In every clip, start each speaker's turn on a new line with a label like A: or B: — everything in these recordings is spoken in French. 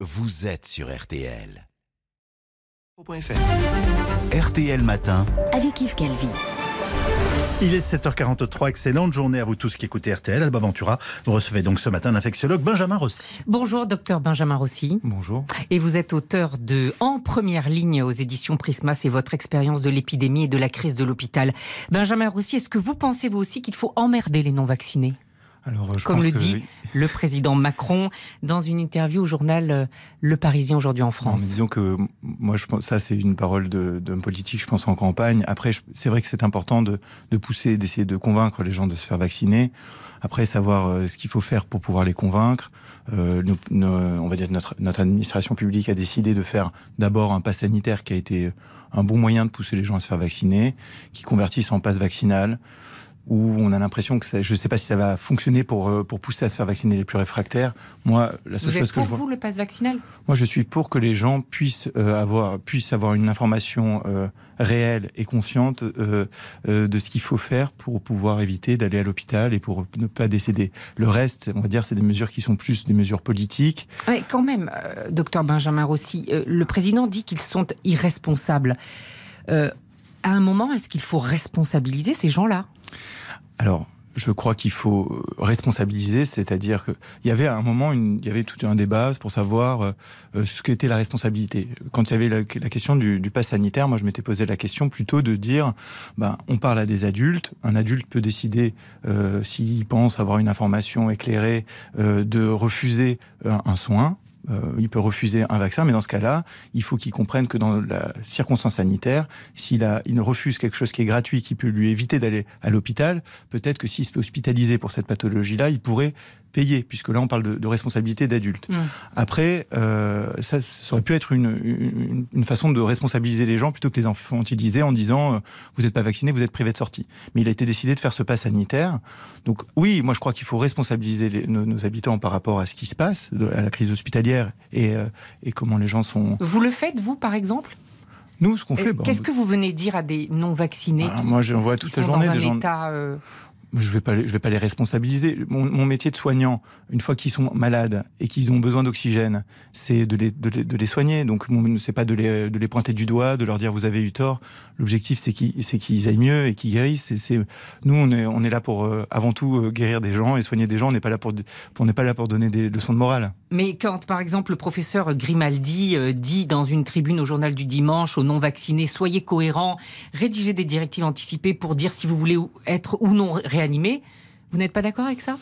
A: vous êtes sur RTL. RTL Matin.
B: avec Yves Calvi.
C: Il est 7h43, excellente journée à vous tous qui écoutez RTL. Alba Ventura, vous recevez donc ce matin l'infectiologue Benjamin Rossi.
D: Bonjour, docteur Benjamin Rossi.
C: Bonjour.
D: Et vous êtes auteur de En première ligne aux éditions Prisma, c'est votre expérience de l'épidémie et de la crise de l'hôpital. Benjamin Rossi, est-ce que vous pensez vous aussi qu'il faut emmerder les non-vaccinés?
E: Alors, je
D: Comme
E: pense
D: le
E: que-
D: dit le président Macron dans une interview au journal euh, Le Parisien aujourd'hui en France.
E: disons que moi, je pense, ça, c'est une parole d'homme politique, je pense, en campagne. Après, c'est vrai que c'est important de, de pousser, d'essayer de convaincre les gens de se faire vacciner. Après, savoir euh, ce qu'il faut faire pour pouvoir les convaincre. Euh, on va dire que notre, notre administration publique a décidé de faire d'abord un pass sanitaire qui a été un bon moyen de pousser les gens à se faire vacciner, qui convertissent en passe vaccinal, où on a l'impression que ça, je ne sais pas si ça va fonctionner pour, euh, pour pousser à se faire vacciner les plus réfractaires. Moi, la seule
D: Vous
E: chose
D: êtes
E: que
D: pour
E: je vois...
D: vous le passe vaccinal?
E: Moi, je suis pour que les gens puissent euh, avoir puissent avoir une information euh, réelle et consciente euh, euh, de ce qu'il faut faire pour pouvoir éviter d'aller à l'hôpital et pour ne pas décéder. Le reste, on va dire, c'est des mesures qui sont plus des mesures politiques.
D: Ouais, quand même, euh, docteur Benjamin Rossi, euh, le président dit qu'ils sont irresponsables. Euh, à un moment, est-ce qu'il faut responsabiliser ces gens-là?
E: Alors, je crois qu'il faut responsabiliser, c'est-à-dire qu'il y avait à un moment, une, il y avait tout un débat pour savoir euh, euh, ce qu'était la responsabilité. Quand il y avait la, question du, du pass sanitaire, moi je m'étais posé la question plutôt de dire, ben, on parle à des adultes, un adulte peut décider, euh, s'il pense avoir une information éclairée, euh, de refuser un, un soin. Euh, il peut refuser un vaccin, mais dans ce cas-là, il faut qu'il comprenne que dans la circonstance sanitaire, s'il a, il refuse quelque chose qui est gratuit, qui peut lui éviter d'aller à l'hôpital, peut-être que s'il se fait hospitaliser pour cette pathologie-là, il pourrait payer, puisque là on parle de, de responsabilité d'adulte.
D: Mm.
E: Après, euh, ça, ça aurait pu être une, une, une façon de responsabiliser les gens plutôt que les infantiliser en disant euh, vous n'êtes pas vacciné, vous êtes privé de sortie. Mais il a été décidé de faire ce pas sanitaire. Donc oui, moi je crois qu'il faut responsabiliser les- nos, nos habitants par rapport à ce qui se passe, de- à la crise hospitalière et, euh, et comment les gens sont.
D: Vous le faites, vous, par exemple?
E: Nous, ce qu'on fait, bon,
D: Qu'est-ce que vous venez dire à des non-vaccinés
E: ah,
D: qui-
E: moi j'en vois toute la journée des gens.
D: état, euh,
E: Je vais pas, je vais pas les responsabiliser. Mon, mon métier de soignant, une fois qu'ils sont malades et qu'ils ont besoin d'oxygène, c'est de les, de, les, de les soigner. Donc, c'est pas de les, de les pointer du doigt, de leur dire vous avez eu tort. L'objectif, c'est qu'ils, qu'ils aillent mieux et qu'ils guérissent. Nous, on est, on est là pour euh, avant tout euh, guérir des gens et soigner des gens. On n'est pas là pour, on n'est pas là pour donner des leçons de morale.
D: Mais quand, par exemple, le professeur Grimaldi euh, dit dans une tribune au journal du dimanche aux non-vaccinés, soyez cohérents, rédigez des directives anticipées pour dire si vous voulez ou- être ou non vous n'êtes pas d'accord avec ça?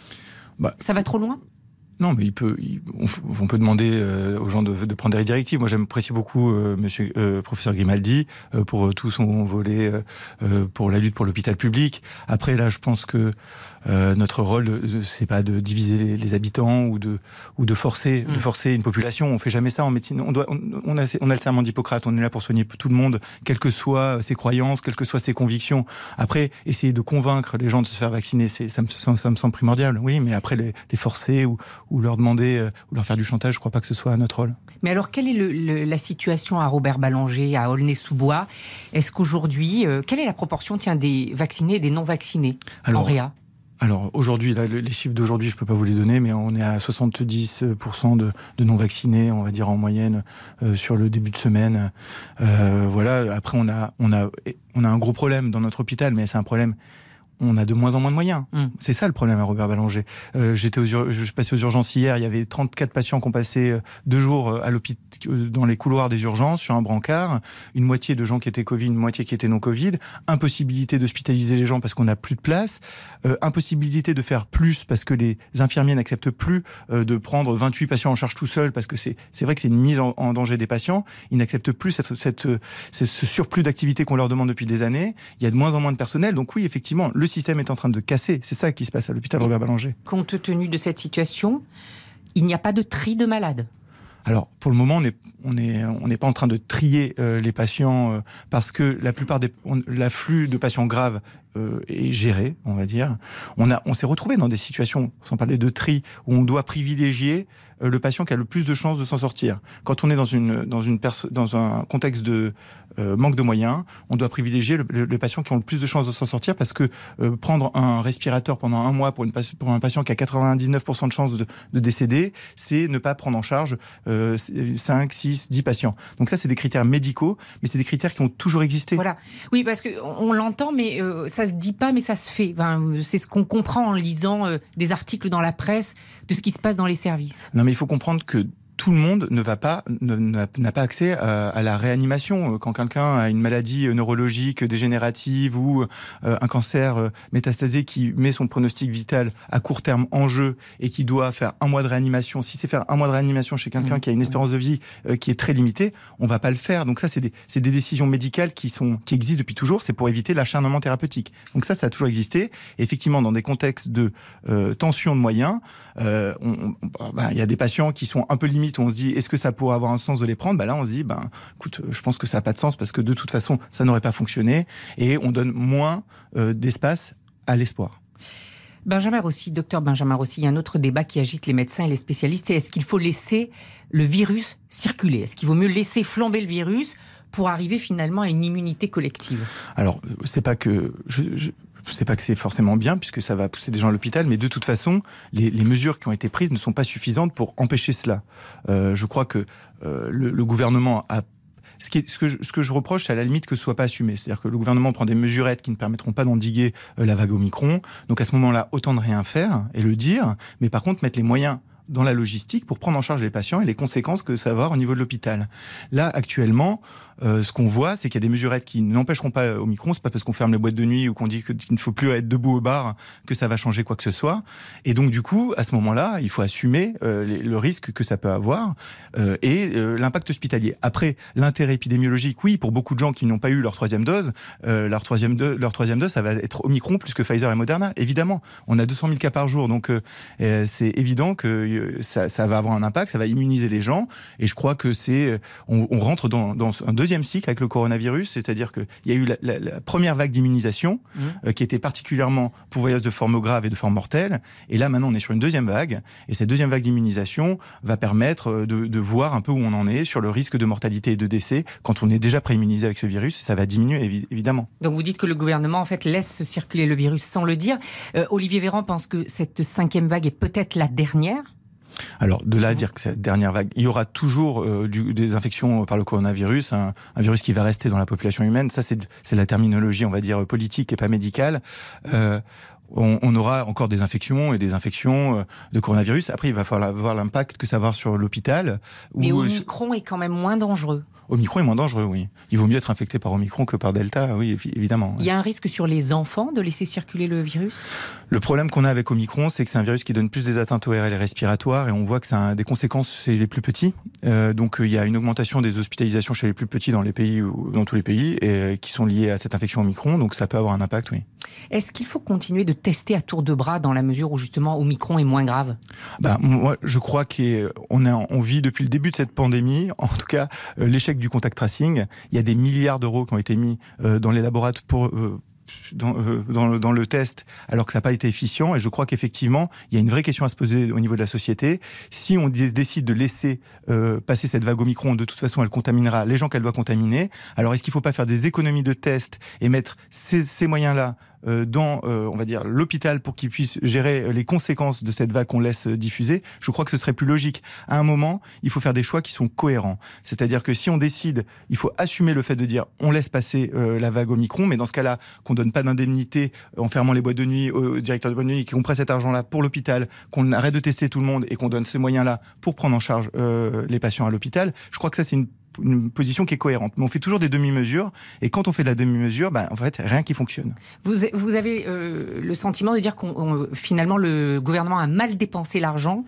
E: Bah,
D: Ça va trop loin?
E: Non, mais il peut, il- on, peut demander euh, aux gens de, de prendre des directives. Moi, j'apprécie beaucoup euh, Monsieur euh, professeur Grimaldi euh, pour euh, tout son volet pour la lutte pour l'hôpital public. Après, là, je pense que euh, notre rôle, c'est pas de diviser les, les habitants ou de ou de forcer,
D: Mm.
E: de forcer une population. On fait jamais ça en médecine. On doit, on, on a, on a le serment d'Hippocrate. On est là pour soigner tout le monde, quelles que soient ses croyances, quelles que soient ses convictions. Après, essayer de convaincre les gens de se faire vacciner, c'est ça me, ça, ça me semble primordial. Oui, mais après les, les forcer ou, ou leur demander euh, ou leur faire du chantage, je crois pas que ce soit notre rôle.
D: Mais alors, quelle est le- le- la situation à Robert Ballanger, à Aulnay-sous-Bois? Est-ce qu'aujourd'hui, euh, quelle est la proportion tiens, des vaccinés et des non-vaccinés en
E: Alors,
D: réa?
E: alors aujourd'hui, les chiffres d'aujourd'hui, je peux pas vous les donner, mais on est à 70% de, de non vaccinés, on va dire en moyenne euh, sur le début de semaine. Euh, voilà. Après, on a, on a, on a un gros problème dans notre hôpital, mais c'est un problème. On a de moins en moins de moyens.
D: Mm.
E: C'est ça le problème à Robert Ballanger. Euh, J'étais aux je suis passé aux urgences hier. Il y avait 34 patients qui ont passé euh, deux jours euh, à l'hôpital dans les couloirs des urgences sur un brancard. Une moitié de gens qui étaient Covid, une moitié qui étaient non Covid. Impossibilité d'hospitaliser les gens parce qu'on n'a plus de place. Euh, impossibilité de faire plus parce que les infirmiers n'acceptent plus euh, de prendre 28 patients en charge tout seul parce que c'est vrai que c'est une mise en, en danger des patients. Ils n'acceptent plus cette, cette, euh, ce ce surplus d'activité qu'on leur demande depuis des années. Il y a de moins en moins de personnel. Donc oui, effectivement, le système est en train de casser. C'est ça qui se passe à l'hôpital Robert Ballanger.
D: Compte tenu de cette situation, il n'y a pas de tri de malades.
E: Alors, pour le moment, on n'est on est, on n'est pas en train de trier euh, les patients euh, parce que la plupart des l'afflux de patients graves euh, est géré, on va dire. On a, on s'est retrouvé dans des situations, sans parler de tri, où on doit privilégier le patient qui a le plus de chances de s'en sortir. Quand on est dans, une, dans, une dans un contexte de euh, manque de moyens, on doit privilégier les patients qui ont le plus de chances de s'en sortir parce que euh, prendre un respirateur pendant un mois pour, une, pour un patient qui a 99% de chances de, de décéder, c'est ne pas prendre en charge 5, 6, 10 patients. Donc ça, c'est des critères médicaux, mais c'est des critères qui ont toujours existé.
D: Voilà. Oui, parce qu'on on, l'entend, mais ça se dit pas, mais ça se fait. Enfin, c'est ce qu'on comprend en lisant des articles dans la presse de ce qui se passe dans les services.
E: Non, mais il faut comprendre que tout le monde ne va pas n'a pas accès à, la réanimation. Quand quelqu'un a une maladie neurologique dégénérative ou euh, un cancer euh, métastasé qui met son pronostic vital à court terme en jeu et qui doit faire un mois de réanimation si c'est faire un mois de réanimation chez quelqu'un mmh. qui a une espérance de vie euh, qui est très limitée on va pas le faire. Donc ça c'est des, des décisions médicales qui sont qui existent depuis toujours. C'est pour éviter l'acharnement thérapeutique. Donc ça ça a toujours existé. Et effectivement dans des contextes de tension de moyens bah, il y a des patients qui sont un peu limités on se dit est-ce que ça pourrait avoir un sens de les prendre? Bah Là, on se dit ben, écoute, je pense que ça n'a pas de sens parce que de toute façon, ça n'aurait pas fonctionné et on donne moins euh, d'espace à l'espoir.
D: Benjamin Rossi, docteur Benjamin Rossi, il y a un autre débat qui agite les médecins et les spécialistes, c'est est-ce qu'il faut laisser le virus circuler? Est-ce qu'il vaut mieux laisser flamber le virus pour arriver finalement à une immunité collective?
E: Alors, c'est pas que je, je sais pas que c'est forcément bien puisque ça va pousser des gens à l'hôpital, mais de toute façon, les, mesures qui ont été prises ne sont pas suffisantes pour empêcher cela. Euh, je crois que euh, le, gouvernement a ce, qui est, ce, que je, ce, que je, reproche, c'est à la limite que ce soit pas assumé. C'est-à-dire que le gouvernement prend des mesurettes qui ne permettront pas d'endiguer euh, la vague Omicron. Donc à ce moment-là, autant de rien faire et le dire, mais par contre mettre les moyens dans la logistique pour prendre en charge les patients et les conséquences que ça va avoir au niveau de l'hôpital. Là, actuellement, euh, ce qu'on voit, c'est qu'il y a des mesurettes qui n'empêcheront pas au micron. C'est pas parce qu'on ferme les boîtes de nuit ou qu'on dit qu'il ne faut plus être debout au bar que ça va changer quoi que ce soit. Et donc, du coup, à ce moment-là, il faut assumer euh, le risque que ça peut avoir euh, et l'impact hospitalier. Après, l'intérêt épidémiologique, oui, pour beaucoup de gens qui n'ont pas eu leur troisième dose, leur troisième dose, leur troisième dose, ça va être Omicron plus que Pfizer et Moderna. Évidemment, on a 200 000 cas par jour, donc c'est évident que ça, ça, va avoir un impact, ça va immuniser les gens. Et je crois que c'est, on, on, rentre dans, dans un deuxième cycle avec le coronavirus, c'est-à-dire qu'il y a eu la, première vague d'immunisation mmh. euh, qui était particulièrement pourvoyeuse de formes graves et de formes mortelles. Et là, maintenant, on est sur une deuxième vague. Et cette deuxième vague d'immunisation va permettre euh, de, voir un peu où on en est sur le risque de mortalité et de décès quand on est déjà préimmunisé avec ce virus. Ça va diminuer, évidemment.
D: Donc vous dites que le gouvernement, en fait, laisse circuler le virus sans le dire. Euh, Olivier Véran pense que cette cinquième vague est peut-être la dernière?
E: Alors, de là à dire que cette dernière vague, il y aura toujours euh, des infections par le coronavirus, un, virus qui va rester dans la population humaine. Ça, c'est la terminologie, on va dire, politique et pas médicale. Euh, on, aura encore des infections et des infections euh, de coronavirus. Après, il va falloir voir l'impact que ça va avoir sur l'hôpital.
D: Mais Omicron est quand même moins dangereux.
E: Omicron est moins dangereux, oui. Il vaut mieux être infecté par Omicron que par Delta, oui, évidemment.
D: Il y a un risque sur les enfants de laisser circuler le virus?
E: Le problème qu'on a avec Omicron, c'est que c'est un virus qui donne plus des atteintes ORL et respiratoires, et on voit que ça a des conséquences chez les plus petits. Euh, donc il y a une augmentation des hospitalisations chez les plus petits dans les pays, dans tous les pays, et, euh, qui sont liées à cette infection Omicron, donc ça peut avoir un impact, oui.
D: Est-ce qu'il faut continuer de tester à tour de bras dans la mesure où justement Omicron est moins grave?
E: Bah, Moi, je crois qu'on on vit depuis le début de cette pandémie, en tout cas euh, du contact tracing. Il y a des milliards d'euros qui ont été mis euh, dans les laboratoires pour euh, dans, dans, le, test alors que ça n'a pas été efficient. Et je crois qu'effectivement, il y a une vraie question à se poser au niveau de la société. Si on décide de laisser passer cette vague Omicron, de toute façon, elle contaminera les gens qu'elle doit contaminer. Alors, est-ce qu'il ne faut pas faire des économies de tests et mettre ces, moyens-là euh, dans, euh, on va dire, l'hôpital pour qu'il puisse gérer les conséquences de cette vague qu'on laisse diffuser, je crois que ce serait plus logique. À un moment, il faut faire des choix qui sont cohérents. C'est-à-dire que si on décide, il faut assumer le fait de dire on laisse passer euh, la vague Omicron, mais dans ce cas-là, qu'on donne pas d'indemnité en fermant les boîtes de nuit aux directeurs de boîtes de nuit, qu'on prête cet argent-là pour l'hôpital, qu'on arrête de tester tout le monde et qu'on donne ces moyens-là pour prendre en charge les patients à l'hôpital. Je crois que ça, c'est une une position qui est cohérente. Mais on fait toujours des demi-mesures, et quand on fait de la demi-mesure, ben, en fait, rien qui fonctionne.
D: Vous, vous avez euh, le sentiment de dire qu'on finalement le gouvernement a mal dépensé l'argent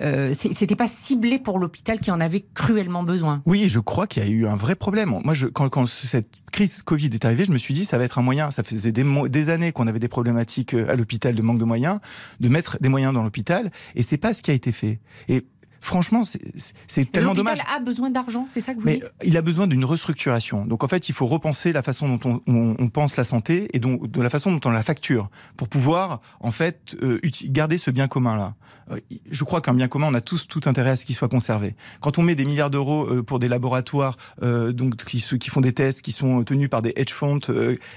D: euh, c'était pas ciblé pour l'hôpital qui en avait cruellement besoin.
E: Oui, je crois qu'il y a eu un vrai problème. Moi, je, quand, quand, cette crise Covid est arrivée, je me suis dit ça va être un moyen. Ça faisait des, des années qu'on avait des problématiques euh, à l'hôpital de manque de moyens, de mettre des moyens dans l'hôpital, et c'est pas ce qui a été fait. Et franchement, c'est tellement dommage.
D: L'hôpital a besoin d'argent, c'est ça que vous
E: Mais
D: dites
E: il a besoin d'une restructuration. Donc en fait, il faut repenser la façon dont on, on, pense la santé et donc de la façon dont on la facture pour pouvoir en fait euh, garder ce bien commun là. Euh, je crois qu'un bien commun, on a tous tout intérêt à ce qu'il soit conservé. Quand on met des milliards d'euros euh, pour des laboratoires donc qui, qui font des tests qui sont tenus par des hedge funds,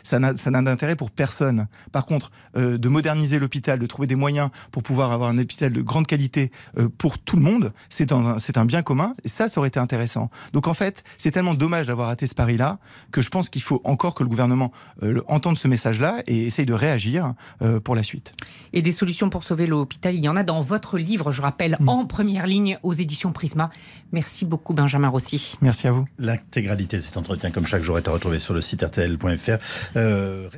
E: ça n'a d'intérêt pour personne. Par contre, de moderniser l'hôpital, de trouver des moyens pour pouvoir avoir un hôpital de grande qualité pour tout le monde, c'est un, un bien commun. Et ça, ça aurait été intéressant. Donc en fait, c'est tellement dommage d'avoir raté ce pari-là que je pense qu'il faut encore que le gouvernement euh, entende ce message-là et essaye de réagir euh, pour la suite.
D: Et des solutions pour sauver l'hôpital, il y en a dans votre livre, je rappelle, mm. en première ligne aux éditions Prisma. Merci beaucoup Benjamin Rossi.
E: Merci à vous.
C: L'intégralité de cet entretien, comme chaque jour, est à retrouver sur le site rtl.fr.